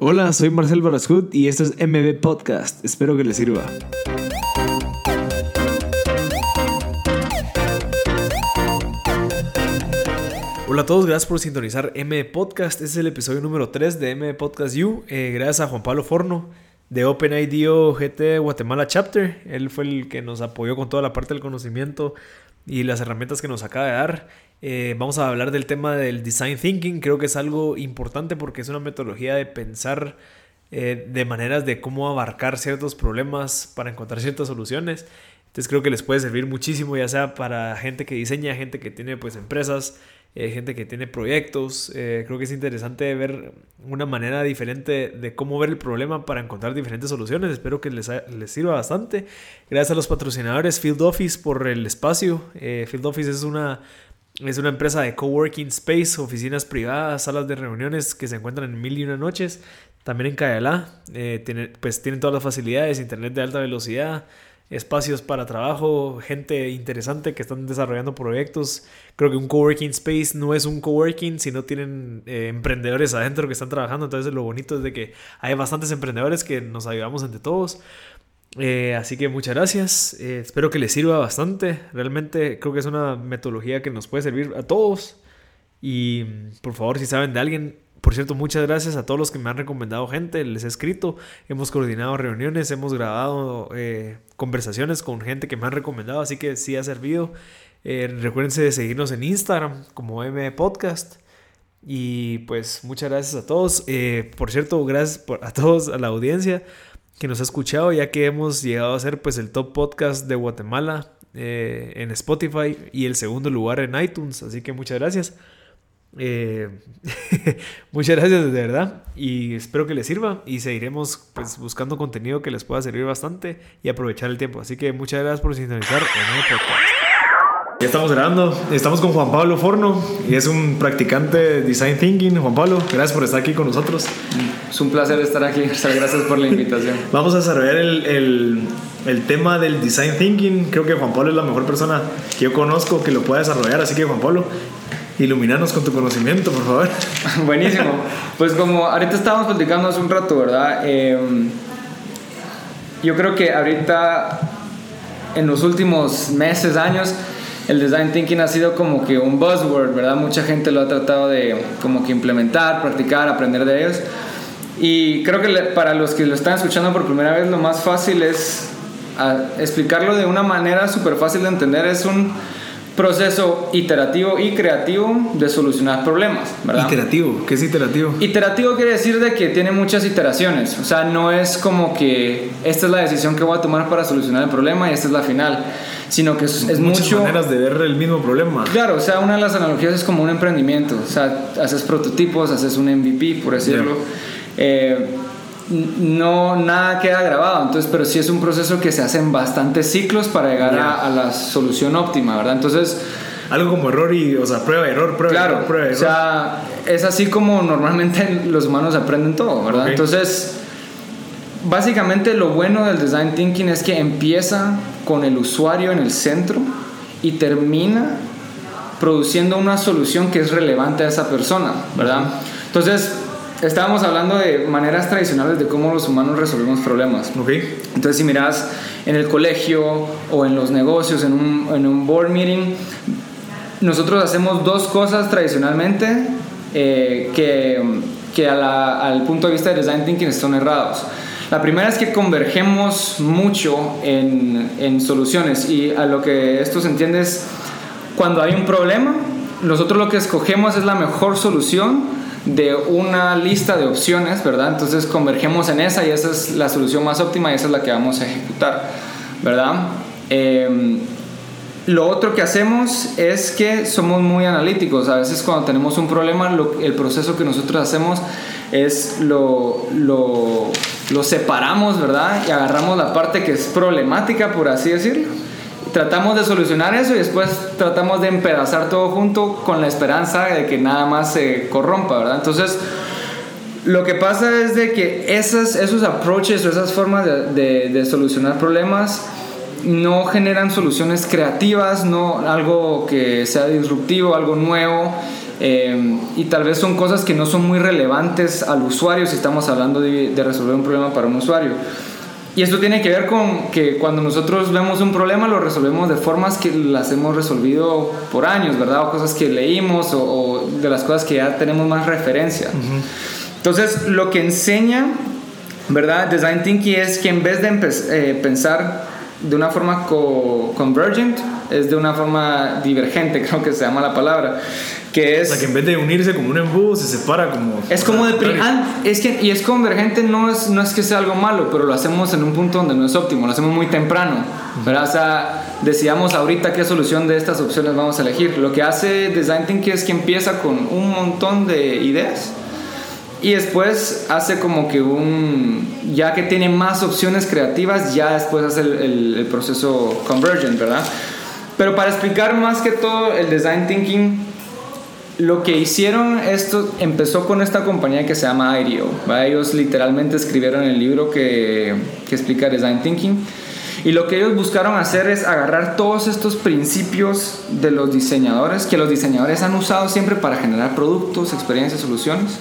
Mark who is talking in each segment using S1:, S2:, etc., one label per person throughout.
S1: Hola, soy Marcel Barascut y esto es MB Podcast. Espero que les sirva. Hola a todos, gracias por sintonizar MB Podcast. Este es el episodio número 3 de MB Podcast U. Eh, gracias a Juan Pablo Forno de OpenIDO GT Guatemala Chapter. Él fue el que nos apoyó con toda la parte del conocimiento y las herramientas que nos acaba de dar. Eh, vamos a hablar del tema del design thinking. Creo que es algo importante porque es una metodología de pensar eh, de maneras de cómo abarcar ciertos problemas para encontrar ciertas soluciones. Entonces creo que les puede servir muchísimo, ya sea para gente que diseña, gente que tiene pues empresas, eh, gente que tiene proyectos. creo que es interesante ver una manera diferente de cómo ver el problema para encontrar diferentes soluciones. Espero que les, sirva bastante. Gracias a los patrocinadores Field Office por el espacio. Field Office es una es una empresa de coworking space, oficinas privadas, salas de reuniones que se encuentran en mil y una noches. También en Cayalá, eh, tiene, pues tienen todas las facilidades, internet de alta velocidad, espacios para trabajo, gente interesante que están desarrollando proyectos. Creo que un coworking space no es un coworking si no tienen eh, emprendedores adentro que están trabajando. Entonces lo bonito es de que hay bastantes emprendedores que nos ayudamos entre todos. Eh, así que muchas gracias. Eh, espero que les sirva bastante. Realmente creo que es una metodología que nos puede servir a todos. Y por favor, si saben de alguien, por cierto, muchas gracias a todos los que me han recomendado gente. Les he escrito, hemos coordinado reuniones, hemos grabado eh, conversaciones con gente que me han recomendado. Así que sí ha servido. recuérdense de seguirnos en Instagram como M Podcast. Y pues muchas gracias a todos. por cierto, gracias a todos, a la audiencia que nos ha escuchado, ya que hemos llegado a ser pues el top podcast de Guatemala eh, en Spotify y el segundo lugar en iTunes. Así que muchas gracias. Eh, muchas gracias de verdad y espero que les sirva y seguiremos pues buscando contenido que les pueda servir bastante y aprovechar el tiempo. Así que muchas gracias por sintonizar. Ya estamos grabando. Estamos con Juan Pablo Forno y es un practicante de Design Thinking. Juan Pablo, gracias por estar aquí con nosotros.
S2: Es un placer estar aquí. Gracias por la invitación.
S1: Vamos a desarrollar el, el, el, tema del Design Thinking. Creo que Juan Pablo es la mejor persona que yo conozco que lo pueda desarrollar. Así que, Juan Pablo, iluminanos con tu conocimiento, por favor.
S2: Buenísimo. Pues como ahorita estábamos platicando hace un rato, ¿verdad? Em, yo creo que ahorita, en los últimos meses, años, el design thinking ha sido como que un buzzword, ¿verdad? Mucha gente lo ha tratado de como que implementar, practicar, aprender de ellos. Y creo que para los que lo están escuchando por primera vez, lo más fácil es explicarlo de una manera súper fácil de entender. Es un proceso iterativo y creativo de solucionar problemas, ¿verdad?
S1: Iterativo, ¿qué es iterativo?
S2: Iterativo quiere decir de que tiene muchas iteraciones, o sea, no es como que esta es la decisión que voy a tomar para solucionar el problema y esta es la final sino que es, es
S1: Muchas
S2: mucho...
S1: maneras de ver el mismo problema.
S2: Claro, o sea, una de las analogías es como un emprendimiento, o sea, haces prototipos, haces un MVP, por decirlo. Eh, no, nada queda grabado, entonces, pero sí es un proceso que se hace en bastantes ciclos para llegar a, la solución óptima, ¿verdad? Entonces...
S1: Algo como error y, o sea, prueba, error, prueba,
S2: claro,
S1: error, prueba, error.
S2: O sea, es así como normalmente los humanos aprenden todo, ¿verdad? Entonces, básicamente lo bueno del design thinking es que empieza con el usuario en el centro y termina produciendo una solución que es relevante a esa persona, ¿verdad? Entonces, estábamos hablando de maneras tradicionales de cómo los humanos resolvemos problemas.
S1: Okay.
S2: Entonces, si miras en el colegio o en los negocios, en un, en un board meeting, nosotros hacemos dos cosas tradicionalmente eh, que, que al punto de vista de design thinking están errados. La primera es que convergemos mucho en, en soluciones y a lo que esto se entiende es cuando hay un problema, nosotros lo que escogemos es la mejor solución de una lista de opciones, ¿verdad? Entonces convergemos en esa y esa es la solución más óptima y esa es la que vamos a ejecutar, ¿verdad? Em, lo otro que hacemos es que somos muy analíticos. A veces cuando tenemos un problema, el proceso que nosotros hacemos es lo, lo, lo, separamos, ¿verdad? Y agarramos la parte que es problemática, por así decirlo. Tratamos de solucionar eso y después tratamos de empedazar todo junto con la esperanza de que nada más se corrompa, ¿verdad? Entonces, lo que pasa es de que esos, esos approaches o esas formas de, de, solucionar problemas no generan soluciones creativas, no algo que sea disruptivo, algo nuevo Eh, y tal vez son cosas que no son muy relevantes al usuario si estamos hablando de resolver un problema para un usuario. Y esto tiene que ver con que cuando nosotros vemos un problema lo resolvemos de formas que las hemos resolvido por años, ¿verdad? O cosas que leímos o, o de las cosas que ya tenemos más referencia. Entonces, lo que enseña, ¿verdad? Design Thinking es que en vez de eh, pensar de una forma co convergent, es de una forma divergente, creo que se llama la palabra. Que es,
S1: o sea, que en vez de unirse como un embudo, se separa como...
S2: Es como de... Ah, es que, y es convergente, no es, no es que sea algo malo, pero lo hacemos en un punto donde no es óptimo, lo hacemos muy temprano. ¿verdad? O sea, decidamos ahorita qué solución de estas opciones vamos a elegir. Lo que hace Design Thinking es que empieza con un montón de ideas y después hace como que un, ya que tiene más opciones creativas, ya después hace el, el, el, proceso convergent, ¿verdad? Pero para explicar más que todo el design thinking, lo que hicieron esto empezó con esta compañía que se llama IDEO. ¿verdad? Ellos literalmente escribieron el libro que, que explica design thinking. Y lo que ellos buscaron hacer es agarrar todos estos principios de los diseñadores, que los diseñadores han usado siempre para generar productos, experiencias, soluciones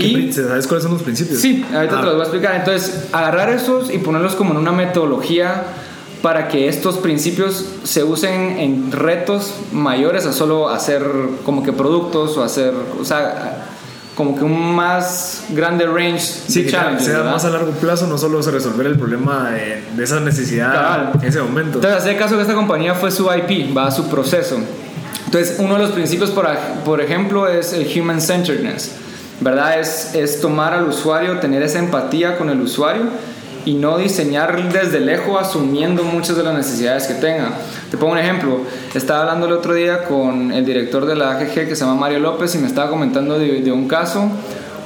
S1: y, ¿Sabes cuáles son los principios?
S2: Sí, ahorita ah. te los voy a explicar. Entonces, agarrar esos y ponerlos como en una metodología para que estos principios se usen en retos mayores a solo hacer como que productos o hacer, o sea, como que un más grande range
S1: sí, que sea más a largo plazo, no solo resolver el problema de, de esa necesidad claro. en ese momento.
S2: Entonces, hacer caso que esta compañía fue su IP, va a su proceso. Entonces, uno de los principios, por, por ejemplo, es el human centeredness ¿verdad? Es, es tomar al usuario, tener esa empatía con el usuario y no diseñar desde lejos asumiendo muchas de las necesidades que tenga. Te pongo un ejemplo, estaba hablando el otro día con el director de la AGG que se llama Mario López y me estaba comentando de, de un caso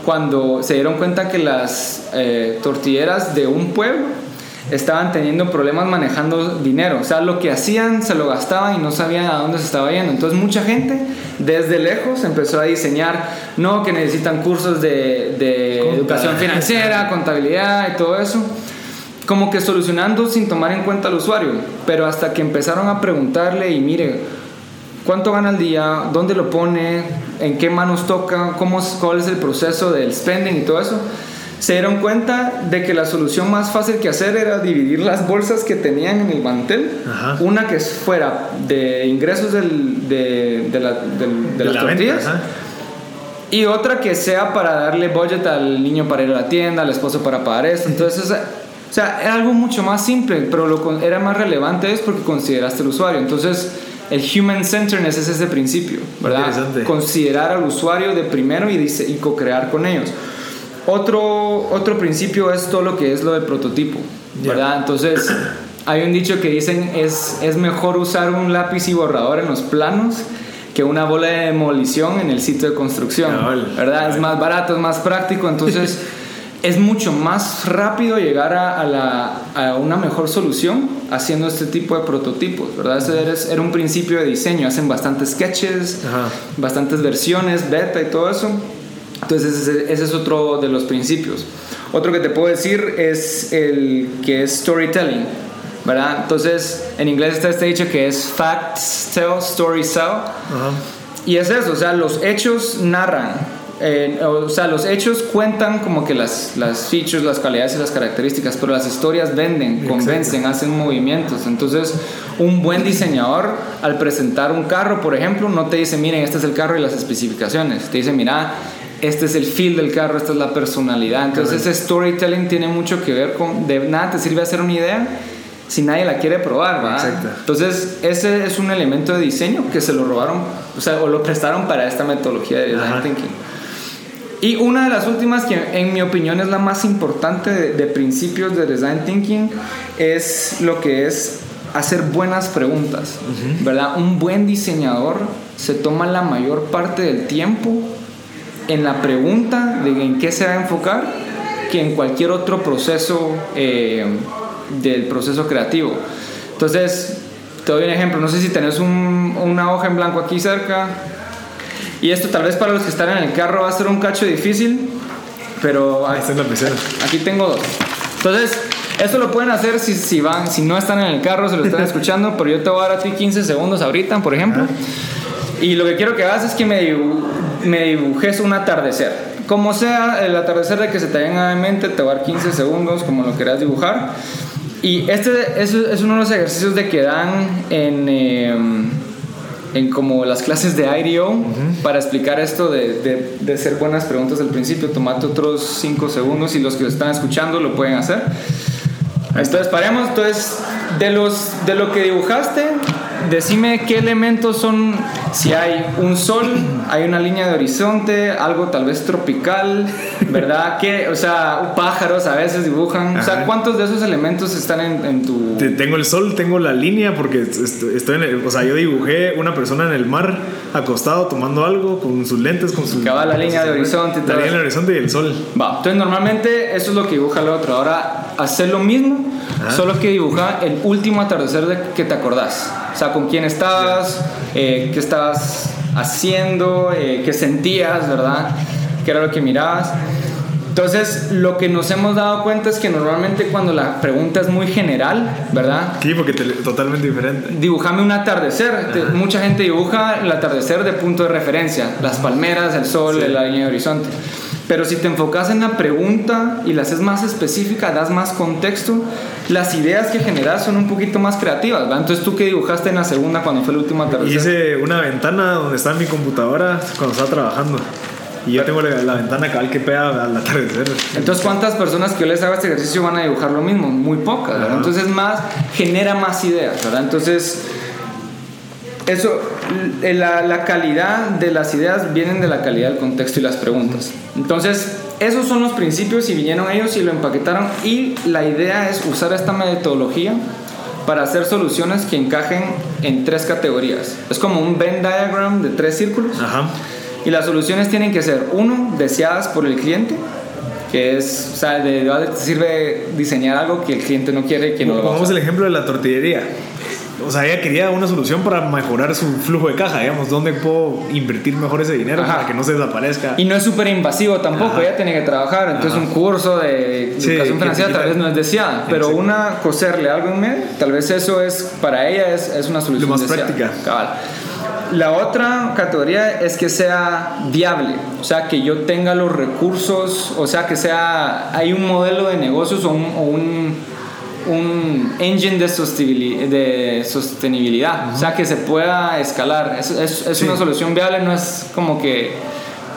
S2: cuando se dieron cuenta que las eh, tortilleras de un pueblo estaban teniendo problemas manejando dinero. O sea, lo que hacían se lo gastaban y no sabían a dónde se estaba yendo. Entonces mucha gente desde lejos empezó a diseñar, no, que necesitan cursos de, de educación financiera, contabilidad y todo eso. Como que solucionando sin tomar en cuenta al usuario. Pero hasta que empezaron a preguntarle y mire, ¿cuánto gana al día? ¿Dónde lo pone? ¿En qué manos toca? ¿Cómo, ¿Cuál es el proceso del spending y todo eso? se dieron cuenta de que la solución más fácil que hacer era dividir las bolsas que tenían en el mantel, Ajá. una que fuera de ingresos del, de, de, la, de, de, las la tortillas. Venta, y otra que sea para darle budget al niño para ir a la tienda, al esposo para pagar esto. Entonces, o sea, era algo mucho más simple, pero lo era más relevante es porque consideraste el usuario. Entonces, el human centeredness es ese principio, ¿verdad? Considerar al usuario de primero y, y co-crear con ellos. Otro, otro principio es todo lo que es lo del prototipo, ¿verdad? Entonces, hay un dicho que dicen es, es mejor usar un lápiz y borrador en los planos que una bola de demolición en el sitio de construcción, ¿verdad? Es más barato, es más práctico, entonces es mucho más rápido llegar a, a, la, a, una mejor solución haciendo este tipo de prototipos, ¿verdad? Ese era, un principio de diseño, hacen bastantes sketches, Ajá. bastantes versiones, beta y todo eso. Entonces ese, ese, es otro de los principios. Otro que te puedo decir es el que es storytelling, ¿verdad? Entonces en inglés está este dicho que es facts tell, stories sell. Y es eso, o sea, los hechos narran. Eh, o sea, los hechos cuentan como que las, las features, las calidades y las características, pero las historias venden, Exacto. convencen, hacen movimientos. Entonces, un buen diseñador al presentar un carro, por ejemplo, no te dice, miren, este es el carro y las especificaciones. Te dice, mira, este es el feel del carro, esta es la personalidad. Entonces Correcto. ese storytelling tiene mucho que ver con, de nada te sirve hacer una idea si nadie la quiere probar, ¿verdad? Exacto. Entonces ese es un elemento de diseño que se lo robaron, o sea, o lo prestaron para esta metodología de design Ajá. thinking. Y una de las últimas que en mi opinión es la más importante de, de principios de design thinking es lo que es hacer buenas preguntas, uh -huh. ¿verdad? Un buen diseñador se toma la mayor parte del tiempo en la pregunta de en qué se va a enfocar que en cualquier otro proceso eh, del proceso creativo. Entonces, te doy un ejemplo, no sé si tenés un, una hoja en blanco aquí cerca, y esto tal vez para los que están en el carro va a ser un cacho difícil, pero
S1: pecera.
S2: Aquí tengo dos. Entonces, esto lo pueden hacer si, si, van, si no están en el carro, se lo están escuchando, pero yo te voy a dar a ti 15 segundos ahorita, por ejemplo. Y lo que quiero que hagas es que me, dibu- me dibujes un atardecer. Como sea el atardecer de que se te venga en mente, te va a dar 15 segundos, como lo quieras dibujar. Y este es, es uno de los ejercicios de que dan en, eh, en como las clases de IDEO para explicar esto de, de, de hacer buenas preguntas al principio. Tomate otros 5 segundos y los que están escuchando lo pueden hacer. Entonces paremos, entonces de, los, de lo que dibujaste, decime qué elementos son, si hay un sol, hay una línea de horizonte, algo tal vez tropical, ¿verdad? Que, o sea, pájaros a veces dibujan, o sea,
S1: Ajá.
S2: ¿cuántos de esos elementos están en, en tu...
S1: Te- Tengo el sol, tengo la línea, porque est- estoy en el- o sea, yo dibujé una persona en el mar, acostado, tomando algo, con sus lentes, con sus...
S2: Acaba la línea de horizonte
S1: La línea del horizonte y el sol.
S2: Va, entonces normalmente eso es lo que dibuja el otro. Ahora, hacer lo mismo, solo que dibuja el último atardecer de que te acordás. O sea, con quién estabas, eh, qué estabas haciendo, eh, qué sentías, ¿verdad? ¿Qué era lo que mirabas? Entonces, lo que nos hemos dado cuenta es que normalmente cuando la pregunta es muy general, ¿verdad?
S1: Sí, porque te- totalmente diferente.
S2: Dibujame un atardecer. Te- mucha gente dibuja el atardecer de punto de referencia, las palmeras, el sol, la línea de horizonte. Pero si te enfocas en la pregunta y la haces más específica, das más contexto, las ideas que generas son un poquito más creativas. ¿verdad? Entonces, ¿tú qué dibujaste en la segunda cuando fue el último atardecer?
S1: Hice una ventana donde está mi computadora cuando estaba trabajando. Y yo tengo la, la ventana cabal que pega al atardecer.
S2: Entonces, ¿cuántas personas que yo les haga este ejercicio van a dibujar lo mismo? Muy pocas. Entonces, más, genera más ideas, ¿verdad? Entonces, eso, l- la, la calidad de las ideas vienen de la calidad del contexto y las preguntas. Entonces, esos son los principios y vinieron ellos y lo empaquetaron y la idea es usar esta metodología para hacer soluciones que encajen en tres categorías. Es como un Venn diagram de tres círculos.
S1: Ajá.
S2: Y las soluciones tienen que ser, uno, deseadas por el cliente, que es, o sea, de te sirve diseñar algo que el cliente no quiere que no
S1: Pongamos el ejemplo de la tortillería. O sea, ella quería una solución para mejorar su flujo de caja, digamos, dónde puedo invertir mejor ese dinero
S2: Ajá.
S1: para que no se desaparezca.
S2: Y no es súper invasivo tampoco,
S1: Ajá.
S2: ella tiene que trabajar, entonces
S1: Ajá.
S2: un curso de
S1: Sí,
S2: educación financiera tal vez no es deseada, pero
S1: Exacto.
S2: una coserle algo en medio, tal vez eso es, para ella es, es una solución
S1: más
S2: deseada.
S1: práctica.
S2: Cabal. La otra categoría es que sea viable, o sea, que yo tenga los recursos, o sea, que sea, hay un modelo de negocios o un, o un, un engine de sostenibilidad, sostenibilidad o sea, que se pueda escalar. Es, es, es
S1: Sí.
S2: una solución viable, no es como que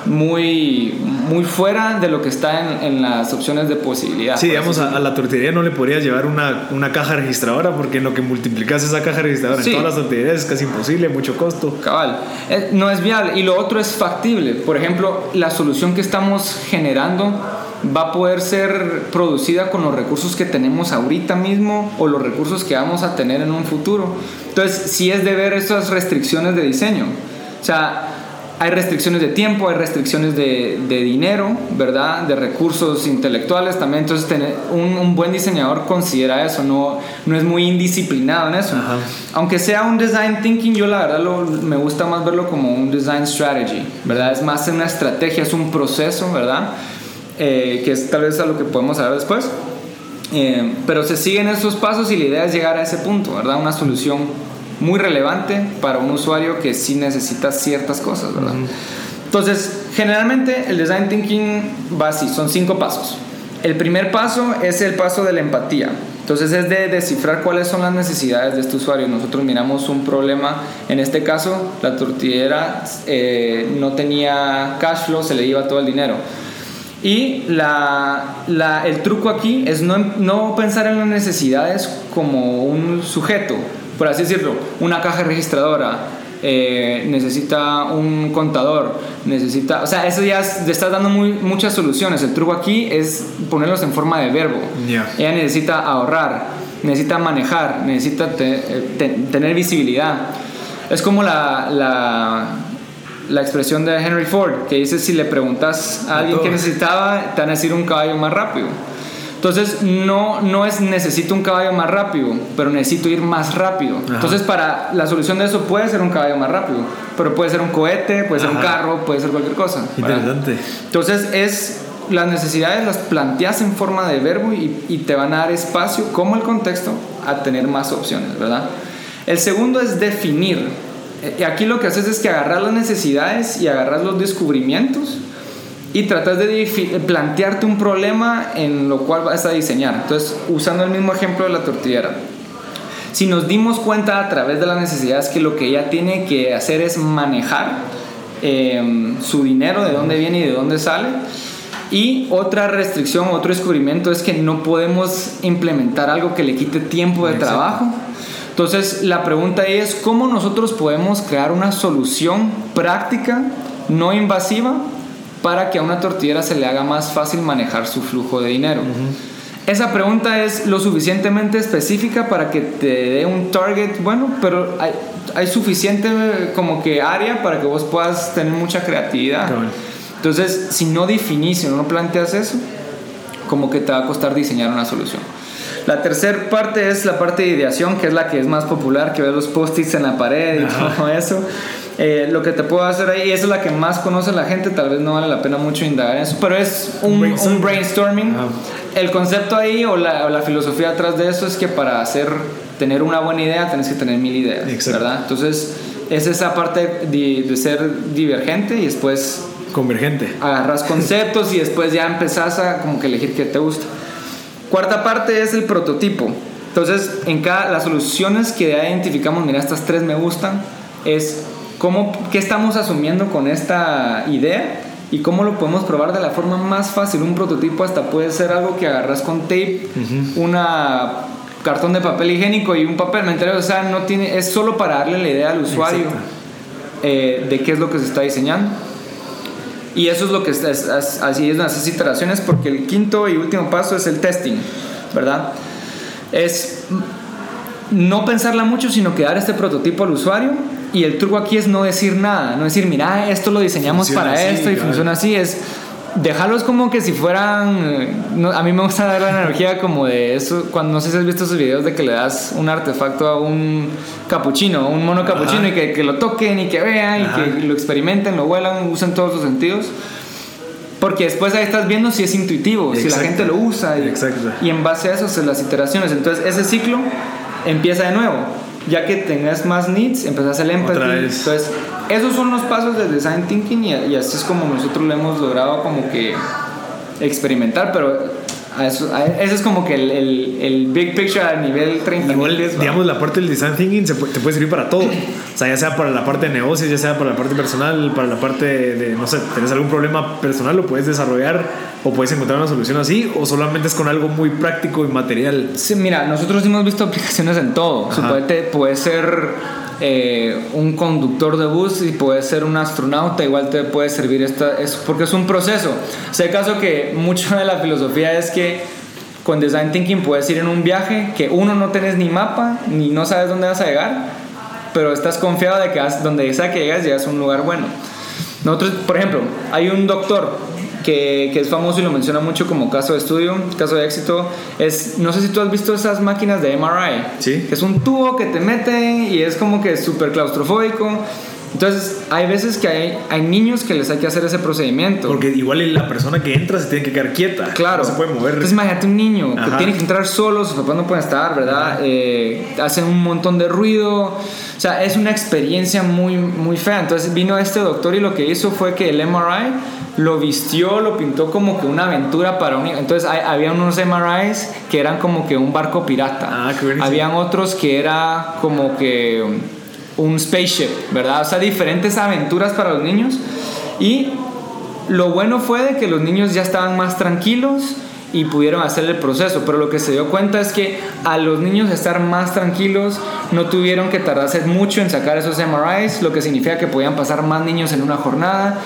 S2: muy, muy fuera de lo que está en, en las opciones de posibilidad.
S1: Sí, digamos, a, a la tortillería no le podrías llevar una, una caja registradora porque en lo que multiplicas esa caja registradora
S2: Sí.
S1: en todas las tortillerías es casi imposible, mucho costo.
S2: Cabal, Eh, no es viable. Y lo otro es factible. Por ejemplo, la solución que estamos generando va a poder ser producida con los recursos que tenemos ahorita mismo o los recursos que vamos a tener en un futuro. Entonces, sí es de ver esas restricciones de diseño. O sea, hay restricciones de tiempo, hay restricciones de, de dinero, ¿verdad? De recursos intelectuales también. Entonces, tener, un, un buen diseñador considera eso, no, no es muy indisciplinado en eso.
S1: Ajá.
S2: Aunque sea un design thinking, yo la verdad lo- me gusta más verlo como un design strategy, ¿verdad? Es más una estrategia, es un proceso, ¿verdad? Eh, que es tal vez a lo que podemos hablar después. Eh, pero se siguen esos pasos y la idea es llegar a ese punto, ¿verdad? Una solución muy relevante para un usuario que sí necesita ciertas cosas, ¿verdad? Entonces, generalmente el design thinking va así, son cinco pasos. El primer paso es el paso de la empatía. Entonces es de descifrar cuáles son las necesidades de este usuario. Nosotros miramos un problema, en este caso la tortillera eh, no tenía cash flow, se le iba todo el dinero. Y la, la- el truco aquí es no, no pensar en las necesidades como un sujeto, por así decirlo, una caja registradora, eh, necesita un contador, necesita, o sea, eso ya es- le estás dando muy, muchas soluciones. El truco aquí es ponerlos en forma de verbo.
S1: Ya.
S2: Ella necesita ahorrar, necesita manejar, necesita te- eh, te- tener visibilidad. Es como la, la, la expresión de Henry Ford, que dice si le preguntas a alguien que necesitaba, te van a decir un caballo más rápido. Entonces, no, no es necesito un caballo más rápido, pero necesito ir más rápido.
S1: Ajá.
S2: Entonces, para la solución de eso puede ser un caballo más rápido, pero puede ser un cohete, puede ser un
S1: Ajá.
S2: carro, puede ser cualquier cosa. ¿verdad?
S1: Interesante.
S2: Entonces es las necesidades las planteas en forma de verbo y, y te van a dar espacio como el contexto a tener más opciones, ¿verdad? El segundo es definir. Y aquí lo que haces es que agarras las necesidades y agarras los descubrimientos y tratas de plantearte un problema en lo cual vas a diseñar. Entonces, usando el mismo ejemplo de la tortillera. Si nos dimos cuenta a través de las necesidades que lo que ella tiene que hacer es manejar eh, su dinero, de dónde viene y de dónde sale, y otra restricción, otro descubrimiento es que no podemos implementar algo que le quite tiempo de trabajo. Entonces la pregunta es cómo nosotros podemos crear una solución práctica, no invasiva, para que a una tortillera se le haga más fácil manejar su flujo de dinero. Esa pregunta es lo suficientemente específica para que te dé un target bueno, pero hay, hay suficiente como que área para que vos puedas tener mucha creatividad. Entonces, si no definís, si no planteas eso, como que te va a costar diseñar una solución. La tercera parte es la parte de ideación, que es la que es más popular, que ves los post-its en la pared y todo eso. Eh, lo que te puedo hacer ahí, y esa es la que más conoce la gente, tal vez no vale la pena mucho indagar en eso, pero es un, brainstorming. El concepto ahí o la, la, filosofía atrás de eso es que para hacer, tener una buena idea tienes que tener mil ideas, ¿verdad? Entonces, es esa parte de, de ser divergente y después
S1: Convergente.
S2: Agarras conceptos y después ya empezás a como que elegir qué te gusta. Cuarta parte es el prototipo. Entonces, en cada las soluciones que ya identificamos, mira, estas tres me gustan, es cómo, qué estamos asumiendo con esta idea y cómo lo podemos probar de la forma más fácil. Un prototipo hasta puede ser algo que agarras con tape, una cartón de papel higiénico y un papel, ¿me entiendes? O sea, no tiene, es solo para darle la idea al usuario eh, de qué es lo que se está diseñando. Y eso es lo que es, así es las iteraciones porque el quinto y último paso es el testing, ¿verdad? Es no pensarla mucho, sino que dar este prototipo al usuario. Y el truco aquí es no decir nada, no decir, mira, esto lo diseñamos para esto y funciona así. Es dejarlos como que si fueran. Eh, a mí me gusta dar la analogía como de eso. Cuando no sé si has visto esos videos de que le das un artefacto a un capuchino, un mono capuchino, y que, que, lo toquen y que vean y que lo experimenten, lo huelan, usen todos sus sentidos. Porque después ahí estás viendo si es intuitivo, si la gente lo usa. Y, y en base a eso, son las iteraciones. Entonces, ese ciclo empieza de nuevo ya que tengas más needs, empezás el empathy. Entonces, esos son los pasos del design thinking y, y, así es como nosotros lo hemos logrado como que experimentar, pero eso, ese es como que el, el, el, big picture a nivel 30
S1: Igual, digamos, la parte del design thinking te puede servir para todo. O sea, ya sea para la parte de negocios, ya sea para la parte personal, para la parte de, no sé, tenés algún problema personal, lo puedes desarrollar o puedes encontrar una solución así, o solamente es con algo muy práctico y material.
S2: Sí, mira, nosotros hemos visto aplicaciones en todo. puede, puede ser eh, un conductor de bus y puede ser un astronauta, igual te puede servir esta, es, porque es un proceso. Sé caso que mucho de la filosofía es que con Design Thinking puedes ir en un viaje que uno no tenés ni mapa, ni no sabes dónde vas a llegar, pero estás confiado de que donde sea que llegas, llegas a un lugar bueno. Nosotros, por ejemplo, hay un doctor que, es famoso y lo menciona mucho como caso de estudio, caso de éxito, es, no sé si tú has visto esas máquinas de MRI.
S1: Sí.
S2: es un tubo que te meten y es como que súper claustrofóbico. Entonces, hay veces que hay, hay niños que les hay que hacer ese procedimiento.
S1: Porque igual la persona que entra se tiene que quedar quieta.
S2: Claro.
S1: No se puede mover.
S2: Entonces, imagínate un niño que tiene que entrar solo, sus papás no pueden estar, ¿verdad? Eh, hacen un montón de ruido. O sea, es una experiencia muy, muy fea. Entonces, vino este doctor y lo que hizo fue que el MRI lo vistió, lo pintó como que una aventura para un Entonces había unos MRIs que eran como que un barco pirata.
S1: Ah, qué
S2: Habían otros que era como que un spaceship, ¿verdad? O sea, diferentes aventuras para los niños. Y lo bueno fue de que los niños ya estaban más tranquilos y pudieron hacer el proceso, pero lo que se dio cuenta es que a los niños estar más tranquilos no tuvieron que tardarse mucho en sacar esos MRIs, lo que significa que podían pasar más niños en una jornada,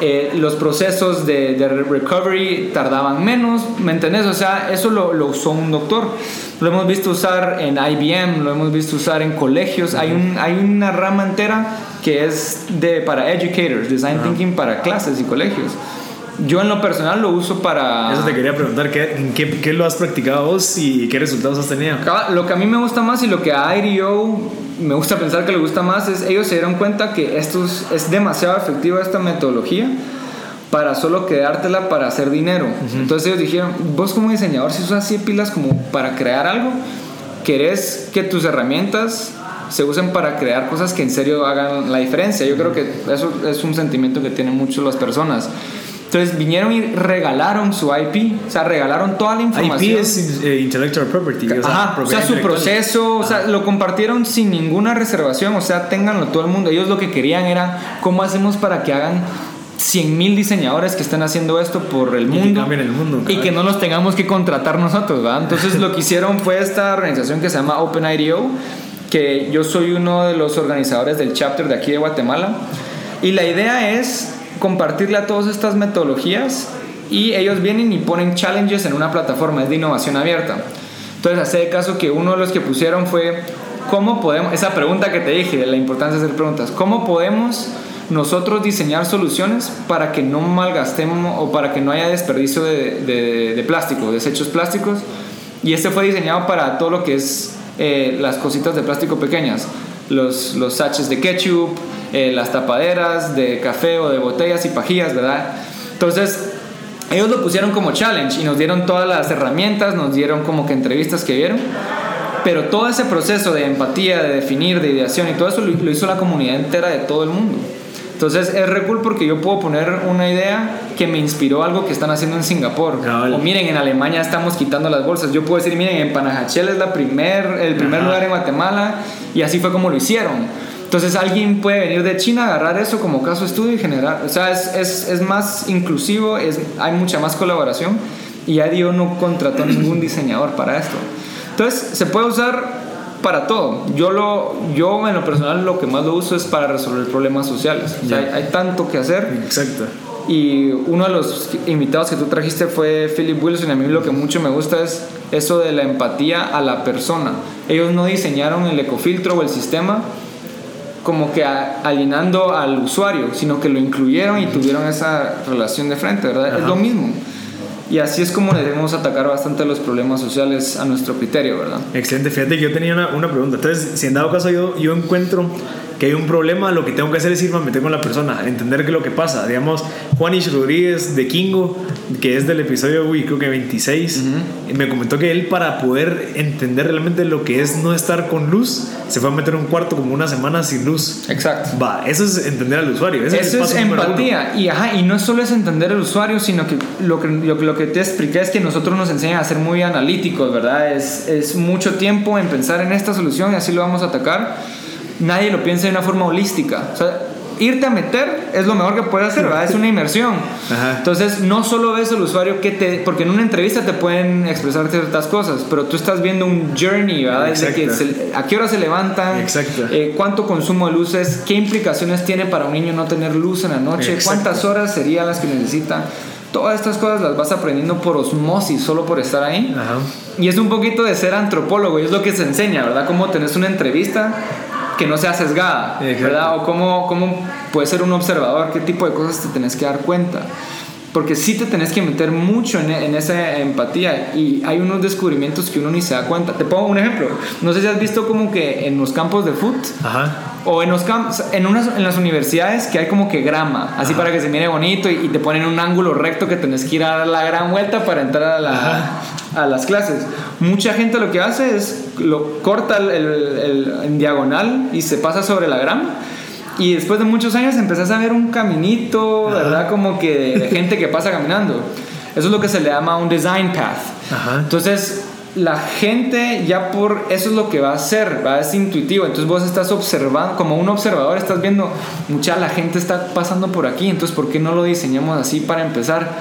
S2: eh, los procesos de, recovery tardaban menos, ¿me entendés? O sea, eso lo, usó un doctor. Lo hemos visto usar en IBM, lo hemos visto usar en colegios. Hay, un, hay una rama entera que es de, para educators, design thinking para clases y colegios. Yo en lo personal lo uso para...
S1: Eso te quería preguntar, ¿qué, qué, qué lo has practicado vos y qué resultados has tenido?
S2: Lo que a mí me gusta más y lo que a IDO me gusta pensar que le gusta más es ellos se dieron cuenta que esto es, demasiado efectiva esta metodología para solo quedártela para hacer dinero. Entonces ellos dijeron, vos como diseñador si usas así pilas como para crear algo, querés que tus herramientas se usen para crear cosas que en serio hagan la diferencia. Yo creo que eso es un sentimiento que tienen mucho las personas. Entonces vinieron y regalaron su IP, o sea, regalaron toda la información.
S1: IP es eh, Intellectual Property.
S2: O sea, o sea su proceso, o sea, lo compartieron sin ninguna reservación, o sea, ténganlo todo el mundo. Ellos lo que querían era, ¿cómo hacemos para que hagan 100.000 diseñadores que están haciendo esto por el mundo,
S1: y que, el mundo
S2: y que no los tengamos que contratar nosotros, ¿verdad? Entonces lo que hicieron fue esta organización que se llama OpenIDO, que yo soy uno de los organizadores del chapter de aquí de Guatemala, y la idea es compartirle a todas estas metodologías y ellos vienen y ponen challenges en una plataforma, es de innovación abierta. Entonces, hace caso que uno de los que pusieron fue, ¿cómo podemos, esa pregunta que te dije, la importancia de hacer preguntas, ¿cómo podemos nosotros diseñar soluciones para que no malgastemos o para que no haya desperdicio de, de, plástico, desechos plásticos? Y este fue diseñado para todo lo que es eh, las cositas de plástico pequeñas, los, los sachets de ketchup, eh, las tapaderas de café o de botellas y pajillas, ¿verdad? Entonces, ellos lo pusieron como challenge y nos dieron todas las herramientas, nos dieron como que entrevistas que vieron, pero todo ese proceso de empatía, de definir, de ideación y todo eso lo, hizo la comunidad entera de todo el mundo. Entonces es re cool porque yo puedo poner una idea que me inspiró algo que están haciendo en Singapur. O miren, en Alemania estamos quitando las bolsas. Yo puedo decir, miren, en Panajachel es la primer, el primer lugar en Guatemala y así fue como lo hicieron. Entonces alguien puede venir de China, agarrar eso como caso estudio y generar, o sea, es, es, es más inclusivo, es, hay mucha más colaboración y ya Dio no contrató ningún diseñador para esto. Entonces se puede usar para todo. Yo, lo, yo en lo personal lo que más lo uso es para resolver problemas sociales. O sea, hay, hay, tanto que hacer.
S1: Exacto.
S2: Y uno de los invitados que tú trajiste fue Philip Wilson y a mí lo que mucho me gusta es eso de la empatía a la persona. Ellos no diseñaron el ecofiltro o el sistema como que alienando al usuario, sino que lo incluyeron y tuvieron esa relación de frente, ¿verdad? Es lo mismo. Y así es como debemos atacar bastante los problemas sociales a nuestro criterio, ¿verdad?
S1: Excelente, fíjate que yo tenía una, una pregunta. Entonces, si en dado caso yo, yo encuentro que hay un problema, lo que tengo que hacer es irme a meter con la persona, entender qué es lo que pasa. Digamos, Juanish Rodríguez de Kingo, que es del episodio, uy, creo que 26, me comentó que él para poder entender realmente lo que es no estar con luz, se fue a meter un cuarto como una semana sin luz.
S2: Exacto.
S1: Va, eso es entender al usuario.
S2: eso es, empatía. Y, ajá, y no solo es entender al usuario, sino que lo que, lo, que te expliqué es que nosotros nos enseñan a ser muy analíticos, ¿verdad? Es, es mucho tiempo en pensar en esta solución y así lo vamos a atacar nadie lo piensa de una forma holística. O sea, irte a meter es lo mejor que puedes hacer, ¿verdad? Es una inmersión. Entonces, no solo ves al usuario que te. Porque en una entrevista te pueden expresar ciertas cosas, pero tú estás viendo un journey, ¿verdad? que a qué hora se levantan,
S1: Exacto.
S2: Eh, cuánto consumo de luces, qué implicaciones tiene para un niño no tener luz en la noche, cuántas horas serían las que necesita. Todas estas cosas las vas aprendiendo por osmosis, solo por estar ahí. Y es un poquito de ser antropólogo, y es lo que se enseña, ¿verdad? Cómo tenés una entrevista que no sea sesgada, ¿verdad? O cómo, cómo puedes ser un observador, qué tipo de cosas te tenés que dar cuenta. Porque sí te tenés que meter mucho en, en, esa empatía y hay unos descubrimientos que uno ni se da cuenta. Te pongo un ejemplo. No sé si has visto como que en los campos de foot o en, los en, unas, en las universidades que hay como que grama, así para que se mire bonito y, te ponen un ángulo recto que tenés que ir a dar la gran vuelta para entrar a, la, a las clases. Mucha gente lo que hace es lo corta el, el, en diagonal y se pasa sobre la grama. Y después de muchos años empezás a ver un caminito, ¿verdad? Como que de gente que pasa caminando. Eso es lo que se le llama un design path. Entonces, la gente ya por eso es lo que va a hacer, va es intuitivo. Entonces vos estás observando, como un observador, estás viendo, mucha la gente está pasando por aquí, entonces ¿por qué no lo diseñamos así para empezar?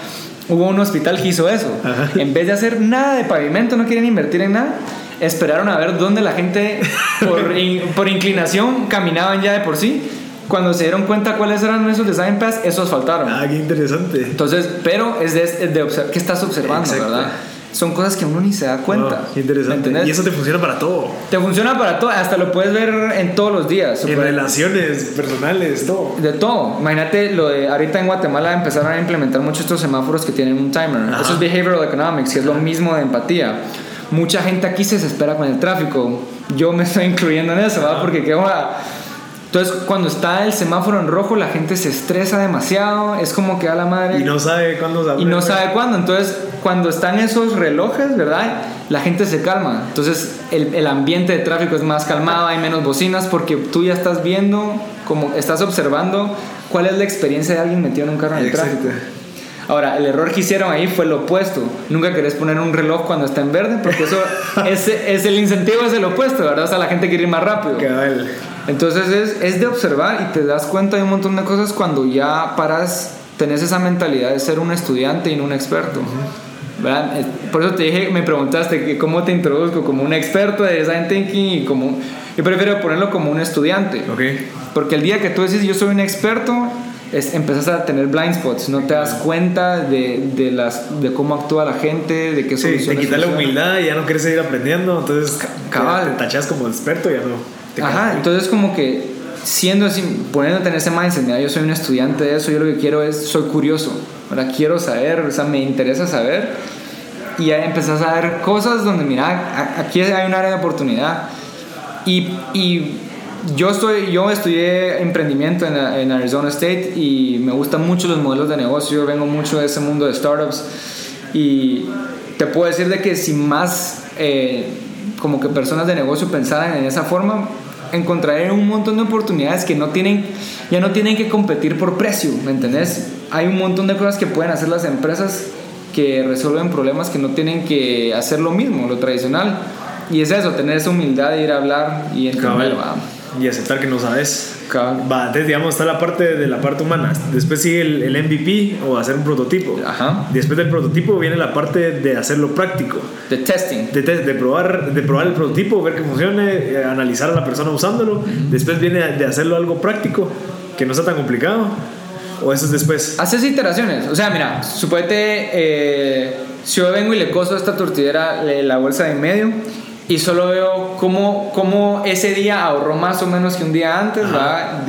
S2: Hubo un hospital que hizo eso. En vez de hacer nada de pavimento, no quieren invertir en nada, esperaron a ver dónde la gente por, por inclinación caminaban ya de por sí. Cuando se dieron cuenta cuáles eran esos design paths, esos faltaron.
S1: Ah, qué interesante.
S2: Entonces, pero es de, es de ¿qué estás observando, verdad? Son cosas que uno ni se da cuenta.
S1: Oh, interesante. Y eso te funciona para todo.
S2: Te funciona para todo, hasta lo puedes ver en todos los días.
S1: En relaciones personales, todo.
S2: De todo. Imagínate lo de ahorita en Guatemala empezaron a implementar muchos estos semáforos que tienen un timer. Eso es behavioral economics, que es lo mismo de empatía. Mucha gente aquí se desespera con el tráfico. Yo me estoy incluyendo en eso, ¿verdad? Porque qué va entonces, cuando está el semáforo en rojo, la gente se estresa demasiado, es como que a la madre.
S1: Y no sabe cuándo
S2: Y no sabe cuándo. Entonces, cuando están esos relojes, ¿verdad? la gente se calma. Entonces el, el, ambiente de tráfico es más calmado, hay menos bocinas porque tú ya estás viendo, como estás observando cuál es la experiencia de alguien metido en un carro en el tráfico. Ahora, el error que hicieron ahí fue lo opuesto. Nunca querés poner un reloj cuando está en verde, porque eso es, es, el incentivo, es el opuesto, ¿verdad? O sea, la gente quiere ir más rápido. Entonces es, es, de observar y te das cuenta de un montón de cosas cuando ya paras, tenés esa mentalidad de ser un estudiante y no un experto. ¿verdad? Por eso te dije, me preguntaste que cómo te introduzco como un experto de design thinking y como... Yo prefiero ponerlo como un estudiante.
S1: Okay.
S2: Porque el día que tú dices yo soy un experto, es, empezás a tener blind spots, no te das cuenta de, de, las, de cómo actúa la gente, de qué
S1: soluciones. Sí, te quita la humildad y ya no quieres seguir aprendiendo, entonces
S2: Cabal.
S1: te tachas como experto y ya no.
S2: Ajá, entonces como que siendo así, poniéndote en ese mindset, mira, yo soy un estudiante de eso, yo lo que quiero es, soy curioso, ahora quiero saber, o sea, me interesa saber y ya empezás a ver cosas donde, mira, aquí hay un área de oportunidad. Y, y yo, estoy, yo estudié emprendimiento en, Arizona State y me gustan mucho los modelos de negocio, vengo mucho de ese mundo de startups. Y te puedo decir de que si más eh, como que personas de negocio pensaran en esa forma, encontrarían un montón de oportunidades que no tienen, ya no tienen que competir por precio, ¿me entendés? Hay un montón de cosas que pueden hacer las empresas que resuelven problemas que no tienen que hacer lo mismo, lo tradicional. Y es eso, tener esa humildad de ir a hablar y entender
S1: y aceptar que no sabes. Va, entonces, digamos, está la parte de la parte humana. Después sigue el, el MVP o hacer un prototipo.
S2: Ajá.
S1: Después del prototipo viene la parte de hacerlo práctico.
S2: De testing.
S1: De, de, probar, de probar el prototipo, ver que funcione, eh, analizar a la persona usándolo. Después viene de hacerlo algo práctico, que no sea tan complicado. ¿O eso es después?
S2: Haces iteraciones. O sea, mira, suponete, eh, si yo vengo y le coso a esta tortillera la bolsa de en medio y solo veo cómo, cómo ese día ahorró más o menos que un día antes,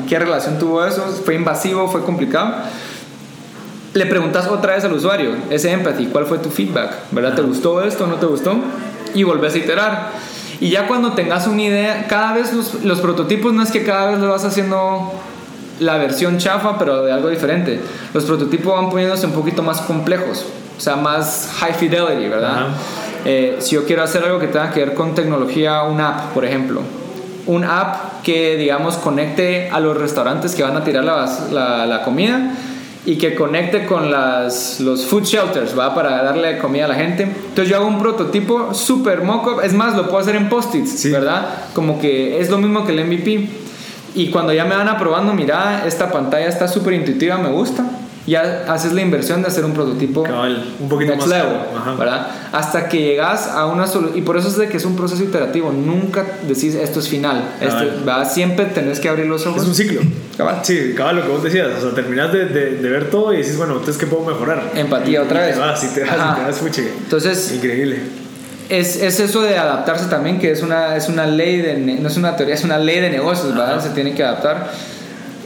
S2: ¿Qué relación tuvo eso? ¿Fue invasivo? ¿Fue complicado? Le preguntas otra vez al usuario, ese empathy, ¿cuál fue tu feedback? ¿Verdad? ¿Te gustó esto no te gustó? Y volvés a iterar. Y ya cuando tengas una idea, cada vez los, los prototipos no es que cada vez lo vas haciendo la versión chafa, pero de algo diferente. Los prototipos van poniéndose un poquito más complejos, o sea, más high fidelity, ¿verdad? Eh, si yo quiero hacer algo que tenga que ver con tecnología, una app, por ejemplo. Un app que, digamos, conecte a los restaurantes que van a tirar la, la, comida y que conecte con las, los food shelters, ¿va? Para darle comida a la gente. Entonces yo hago un prototipo super mock-up, es más, lo puedo hacer en post-its, ¿verdad? Como que es lo mismo que el MVP. Y cuando ya me van aprobando, mira, esta pantalla está súper intuitiva, me gusta ya haces la inversión de hacer un prototipo
S1: Cabal, un poquito más
S2: level, ¿verdad? Hasta que llegas a una solución. Y por eso es de que es un proceso iterativo. Nunca decís esto es final. Este. Siempre tenés que abrir los ojos.
S1: Es un ciclo. Cabal. Sí, cabal, lo que vos decías. O sea, terminás de, de, ver todo y decís, bueno, entonces, ¿qué puedo mejorar?
S2: Empatía otra vez.
S1: Te vas, y te vas, y te vas, fuche.
S2: Entonces.
S1: Increíble.
S2: Es, es, eso de adaptarse también, que es una, es una ley de. No es una teoría, es una ley de negocios, ¿verdad? Se tiene que adaptar.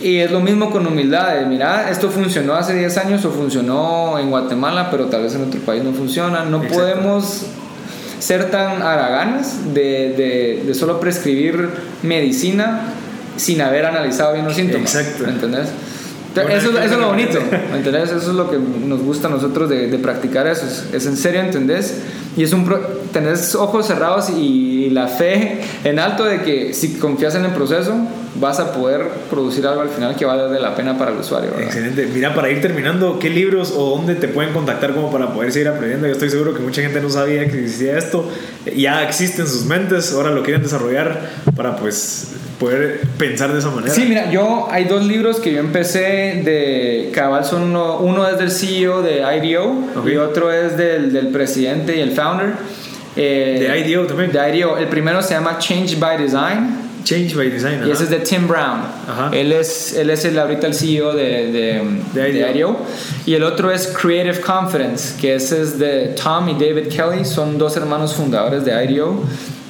S2: Y es lo mismo con humildad, de, mira, esto funcionó hace 10 años o funcionó en Guatemala, pero tal vez en otro país no funciona. No podemos ser tan haraganes de, de, de, solo prescribir medicina sin haber analizado bien los síntomas.
S1: Exacto.
S2: ¿Me entendés? eso, eso, es lo bonito, ¿me entendés? Eso es lo que nos gusta a nosotros de, de practicar eso. Es, es, en serio, ¿entendés? Y es un tenés ojos cerrados y la fe en alto de que si confías en el proceso, vas a poder producir algo al final que vale la pena para el usuario.
S1: Excelente. Mira, para ir terminando, ¿qué libros o dónde te pueden contactar como para poder seguir aprendiendo? Yo estoy seguro que mucha gente no sabía que existía esto. Ya existe en sus mentes, ahora lo quieren desarrollar para pues poder pensar de esa manera.
S2: Sí, mira, yo hay dos libros que yo empecé de cabal son uno, uno es del CEO de IDO y otro es del, del presidente y el founder.
S1: Eh, de IDO también.
S2: De IDO. El primero se llama Change by Design
S1: Change by Design.
S2: Y ese es de Tim Brown. Él es, él es el, ahorita el CEO de, de, de, IDEO. Y el otro es Creative Confidence, que ese es de Tom y David Kelly. Son dos hermanos fundadores de IDEO.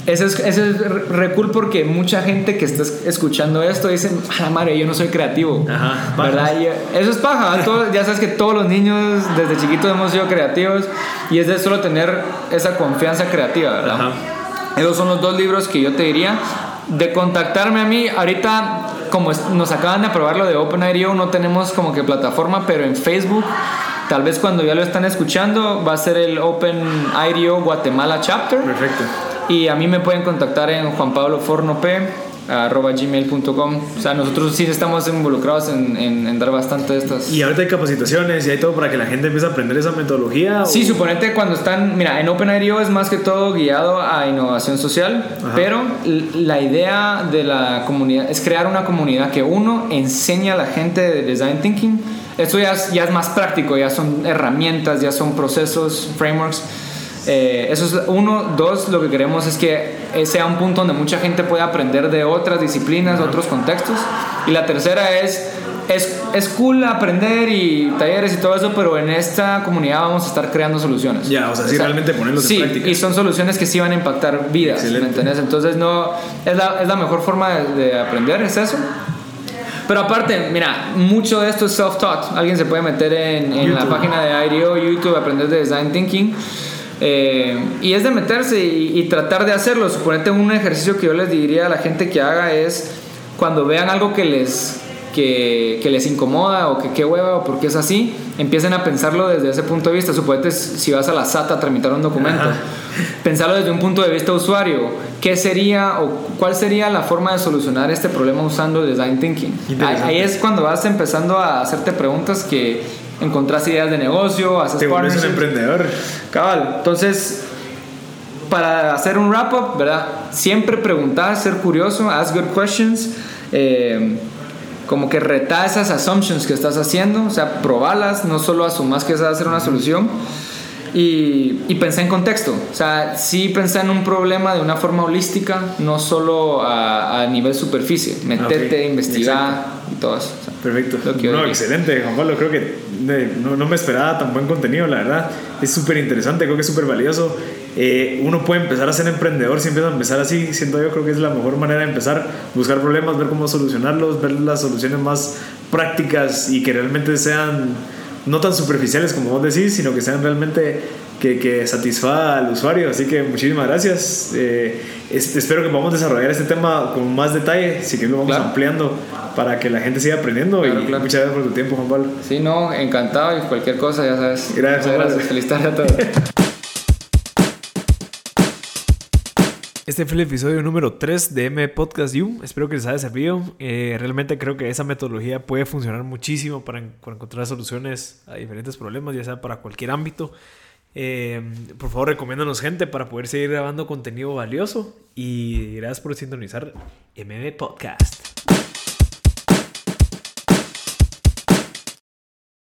S2: Ese es, ese es re cool porque mucha gente que está escuchando esto dice, a la madre, yo no soy creativo.
S1: Ajá,
S2: ¿verdad? eso es paja. ya sabes que todos los niños desde chiquitos hemos sido creativos y es de solo tener esa confianza creativa, ¿verdad? Ajá. Esos son los dos libros que yo te diría de contactarme a mí. Ahorita, como nos acaban de aprobar lo de OpenIDO, no tenemos como que plataforma, pero en Facebook Tal vez cuando ya lo están escuchando va a ser el Open IDO Guatemala Chapter.
S1: Perfecto.
S2: Y a mí me pueden contactar en Juan Pablo Forno P arroba gmail.com. O sea, nosotros sí estamos involucrados en, en, dar bastante de estas.
S1: Y ahorita hay capacitaciones y hay todo para que la gente empiece a aprender esa metodología.
S2: Sí, suponete cuando están, mira, en OpenIDO es más que todo guiado a innovación social, pero la idea de la comunidad es crear una comunidad que uno enseña a la gente de design thinking. Esto ya ya es más práctico, ya son herramientas, ya son procesos, frameworks eh, eso es uno. Dos, lo que queremos es que sea un punto donde mucha gente pueda aprender de otras disciplinas, otros contextos. Y la tercera es, es, es cool aprender y talleres y todo eso, pero en esta comunidad vamos a estar creando soluciones.
S1: Ya, o sea, sí, realmente ponerlos
S2: sí, y son soluciones que sí van a impactar vidas. Entonces, no, es la, es la mejor forma de, aprender, es eso. Pero aparte, mira, mucho de esto es self-taught. Alguien se puede meter en, en la página de IDEO, YouTube, aprender de Design Thinking. Eh, y es de meterse y, tratar de hacerlo. Suponete un ejercicio que yo les diría a la gente que haga es cuando vean algo que les, que, que les incomoda o que qué hueva o porque es así, empiecen a pensarlo desde ese punto de vista. Suponete si vas a la SAT a tramitar un documento, pensarlo desde un punto de vista usuario. ¿Qué sería o cuál sería la forma de solucionar este problema usando design thinking? Ahí es cuando vas empezando a hacerte preguntas que encontrás ideas de negocio, haces
S1: Te vuelves un emprendedor.
S2: Cabal. Entonces, para hacer un wrap-up, ¿verdad? Siempre preguntar, ser curioso, ask good questions. Eh, como que reta esas assumptions que estás haciendo, o sea, probalas, no solo asumas que esa va a ser una solución. Y, y, pensé en contexto, o sea, sí pensé en un problema de una forma holística, no solo a, a nivel superficie, meterte, investigar y todo eso.
S1: Perfecto. No, excelente, Juan Pablo. Creo que no, no, me esperaba tan buen contenido, la verdad. Es súper interesante, creo que es súper valioso. Eh, uno puede empezar a ser emprendedor si empieza a empezar así. Siento yo, creo que es la mejor manera de empezar. Buscar problemas, ver cómo solucionarlos, ver las soluciones más prácticas y que realmente sean no tan superficiales como vos decís, sino que sean realmente que, que satisfaga al usuario. Así que muchísimas gracias. Eh, espero que podamos desarrollar este tema con más detalle, si que lo vamos ampliando para que la gente siga aprendiendo. y muchas gracias por tu tiempo, Juan Pablo.
S2: Sí, no, encantado y cualquier cosa, ya sabes.
S1: Gracias,
S2: gracias. Feliz tarde a todos.
S1: Este fue el episodio número 3 de M Podcast You. Espero que les haya servido. Eh, realmente creo que esa metodología puede funcionar muchísimo para, para, encontrar soluciones a diferentes problemas, ya sea para cualquier ámbito. Eh, por favor, recomiéndanos gente para poder seguir grabando contenido valioso. Y gracias por sintonizar MM Podcast.